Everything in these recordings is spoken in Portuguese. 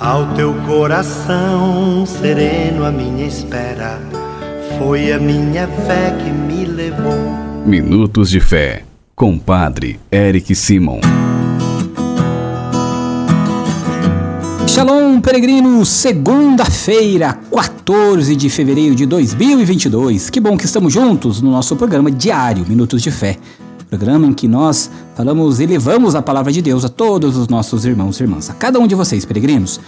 Ao teu coração sereno, a minha espera foi a minha fé que me levou. Minutos de Fé, com Padre Eric Simon. Shalom, peregrinos! Segunda-feira, 14 de fevereiro de 2022. Que bom que estamos juntos no nosso programa diário Minutos de Fé. Programa em que nós falamos e levamos a palavra de Deus a todos os nossos irmãos e irmãs, a cada um de vocês, peregrinos.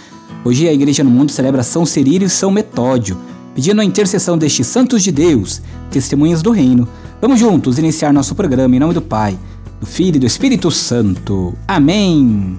Hoje a Igreja no Mundo celebra São Cirílio e São Metódio, pedindo a intercessão destes santos de Deus, testemunhas do reino. Vamos juntos iniciar nosso programa em nome do Pai, do Filho e do Espírito Santo. Amém!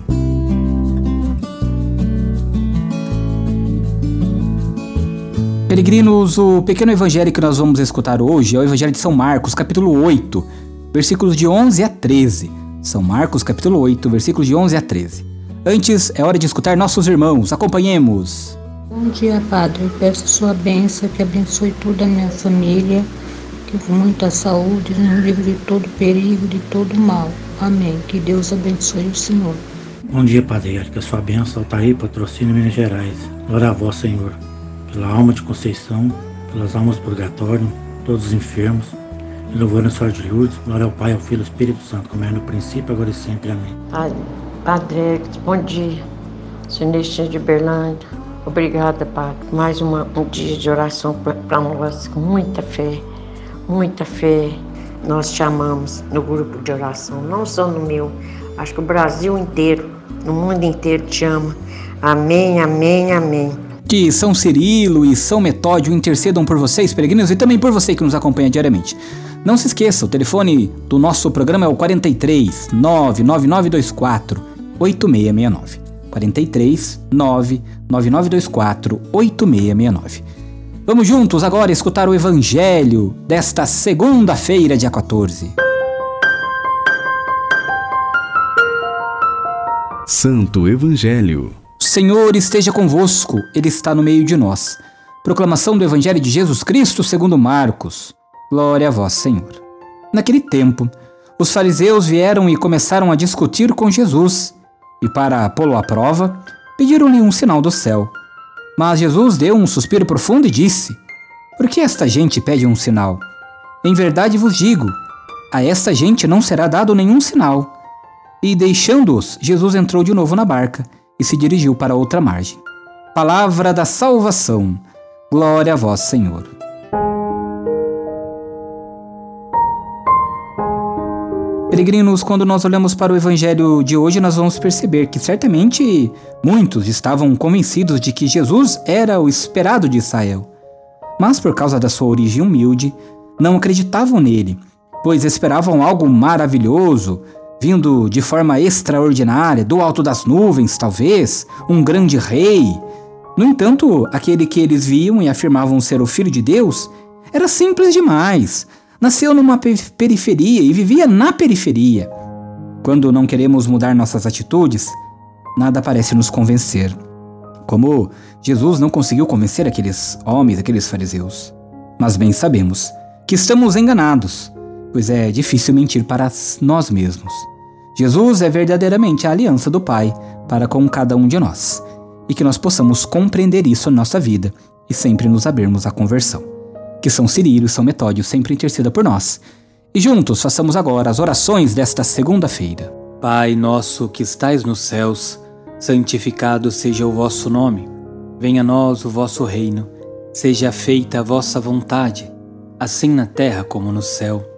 Peregrinos, o pequeno evangelho que nós vamos escutar hoje é o Evangelho de São Marcos, capítulo 8, versículos de 11 a 13. São Marcos, capítulo 8, versículos de 11 a 13. Antes, é hora de escutar nossos irmãos. Acompanhemos. Bom dia, Padre. Peço sua bênção, que abençoe toda a minha família, que com muita saúde, nos livre de todo perigo, de todo mal. Amém. Que Deus abençoe o Senhor. Bom dia, Padre. Que a sua bênção está aí, patrocínio Minas Gerais. Glória a vós, Senhor. Pela alma de Conceição, pelas almas do purgatório, todos os enfermos, louvando a Senhora de Lourdes, glória ao Pai, ao Filho e ao Espírito Santo, como é no princípio, agora e sempre. Amém. Padre, bom dia. Sinistra de Berlândia. Obrigada, Padre. Mais uma, um dia de oração para nós, com muita fé, muita fé. Nós te amamos no grupo de oração, não só no meu, acho que o Brasil inteiro, no mundo inteiro te ama. Amém, amém, amém. Que São Cirilo e São Metódio intercedam por vocês, peregrinos, e também por você que nos acompanha diariamente. Não se esqueça, o telefone do nosso programa é o 43 99924 8669. 43 99924 8669. Vamos juntos agora escutar o Evangelho desta segunda-feira, dia 14. Santo Evangelho. Senhor esteja convosco, Ele está no meio de nós. Proclamação do Evangelho de Jesus Cristo segundo Marcos. Glória a vós, Senhor. Naquele tempo, os fariseus vieram e começaram a discutir com Jesus, e para pô-lo à prova, pediram-lhe um sinal do céu. Mas Jesus deu um suspiro profundo e disse: Por que esta gente pede um sinal? Em verdade vos digo, a esta gente não será dado nenhum sinal. E deixando-os, Jesus entrou de novo na barca e se dirigiu para outra margem. Palavra da salvação. Glória a vós, Senhor. Peregrinos, quando nós olhamos para o evangelho de hoje, nós vamos perceber que certamente muitos estavam convencidos de que Jesus era o esperado de Israel. Mas por causa da sua origem humilde, não acreditavam nele, pois esperavam algo maravilhoso, vindo de forma extraordinária, do alto das nuvens, talvez, um grande rei. No entanto, aquele que eles viam e afirmavam ser o Filho de Deus era simples demais. Nasceu numa periferia e vivia na periferia. Quando não queremos mudar nossas atitudes, nada parece nos convencer. Como Jesus não conseguiu convencer aqueles homens, aqueles fariseus. Mas bem sabemos que estamos enganados pois é difícil mentir para nós mesmos. Jesus é verdadeiramente a aliança do Pai para com cada um de nós, e que nós possamos compreender isso na nossa vida e sempre nos abrirmos à conversão. Que São Cirilo e São Metódio sempre interceda por nós. E juntos façamos agora as orações desta segunda-feira. Pai nosso que estais nos céus, santificado seja o vosso nome. Venha a nós o vosso reino. Seja feita a vossa vontade, assim na terra como no céu.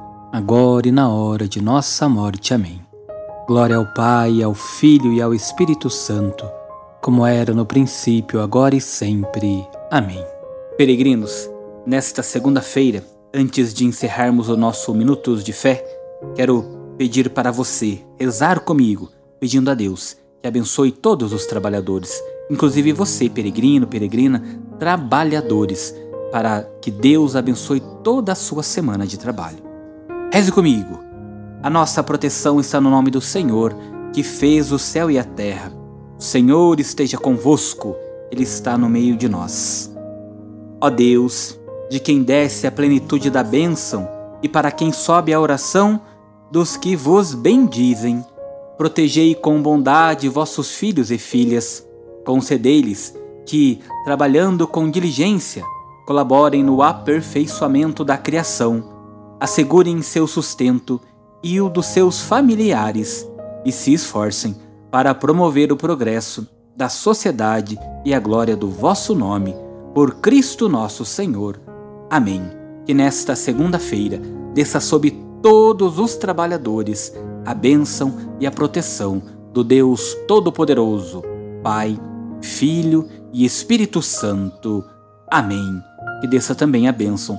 agora e na hora de nossa morte. Amém. Glória ao Pai, ao Filho e ao Espírito Santo, como era no princípio, agora e sempre. Amém. Peregrinos, nesta segunda-feira, antes de encerrarmos o nosso Minutos de Fé, quero pedir para você rezar comigo, pedindo a Deus que abençoe todos os trabalhadores, inclusive você, peregrino, peregrina, trabalhadores, para que Deus abençoe toda a sua semana de trabalho. Reze comigo. A nossa proteção está no nome do Senhor, que fez o céu e a terra. O Senhor esteja convosco, Ele está no meio de nós. Ó Deus, de quem desce a plenitude da bênção e para quem sobe a oração dos que vos bendizem, protegei com bondade vossos filhos e filhas, concedei-lhes que, trabalhando com diligência, colaborem no aperfeiçoamento da criação, assegurem seu sustento e o dos seus familiares e se esforcem para promover o progresso da sociedade e a glória do vosso nome, por Cristo nosso Senhor. Amém. Que nesta segunda-feira desça sobre todos os trabalhadores a bênção e a proteção do Deus Todo-Poderoso, Pai, Filho e Espírito Santo. Amém. Que desça também a bênção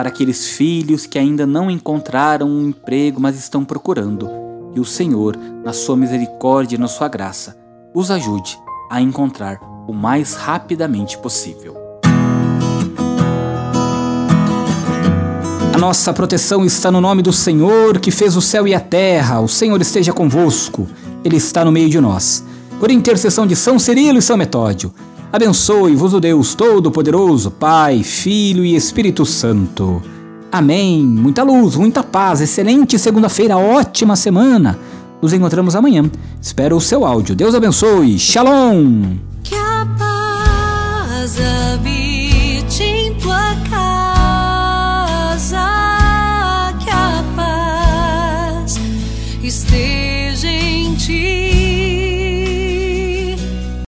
para aqueles filhos que ainda não encontraram um emprego, mas estão procurando. Que o Senhor, na sua misericórdia e na sua graça, os ajude a encontrar o mais rapidamente possível. A nossa proteção está no nome do Senhor, que fez o céu e a terra. O Senhor esteja convosco, Ele está no meio de nós. Por intercessão de São Cirilo e São Metódio, Abençoe-vos o Deus Todo-Poderoso, Pai, Filho e Espírito Santo. Amém. Muita luz, muita paz, excelente segunda-feira, ótima semana. Nos encontramos amanhã. Espero o seu áudio. Deus abençoe. Shalom.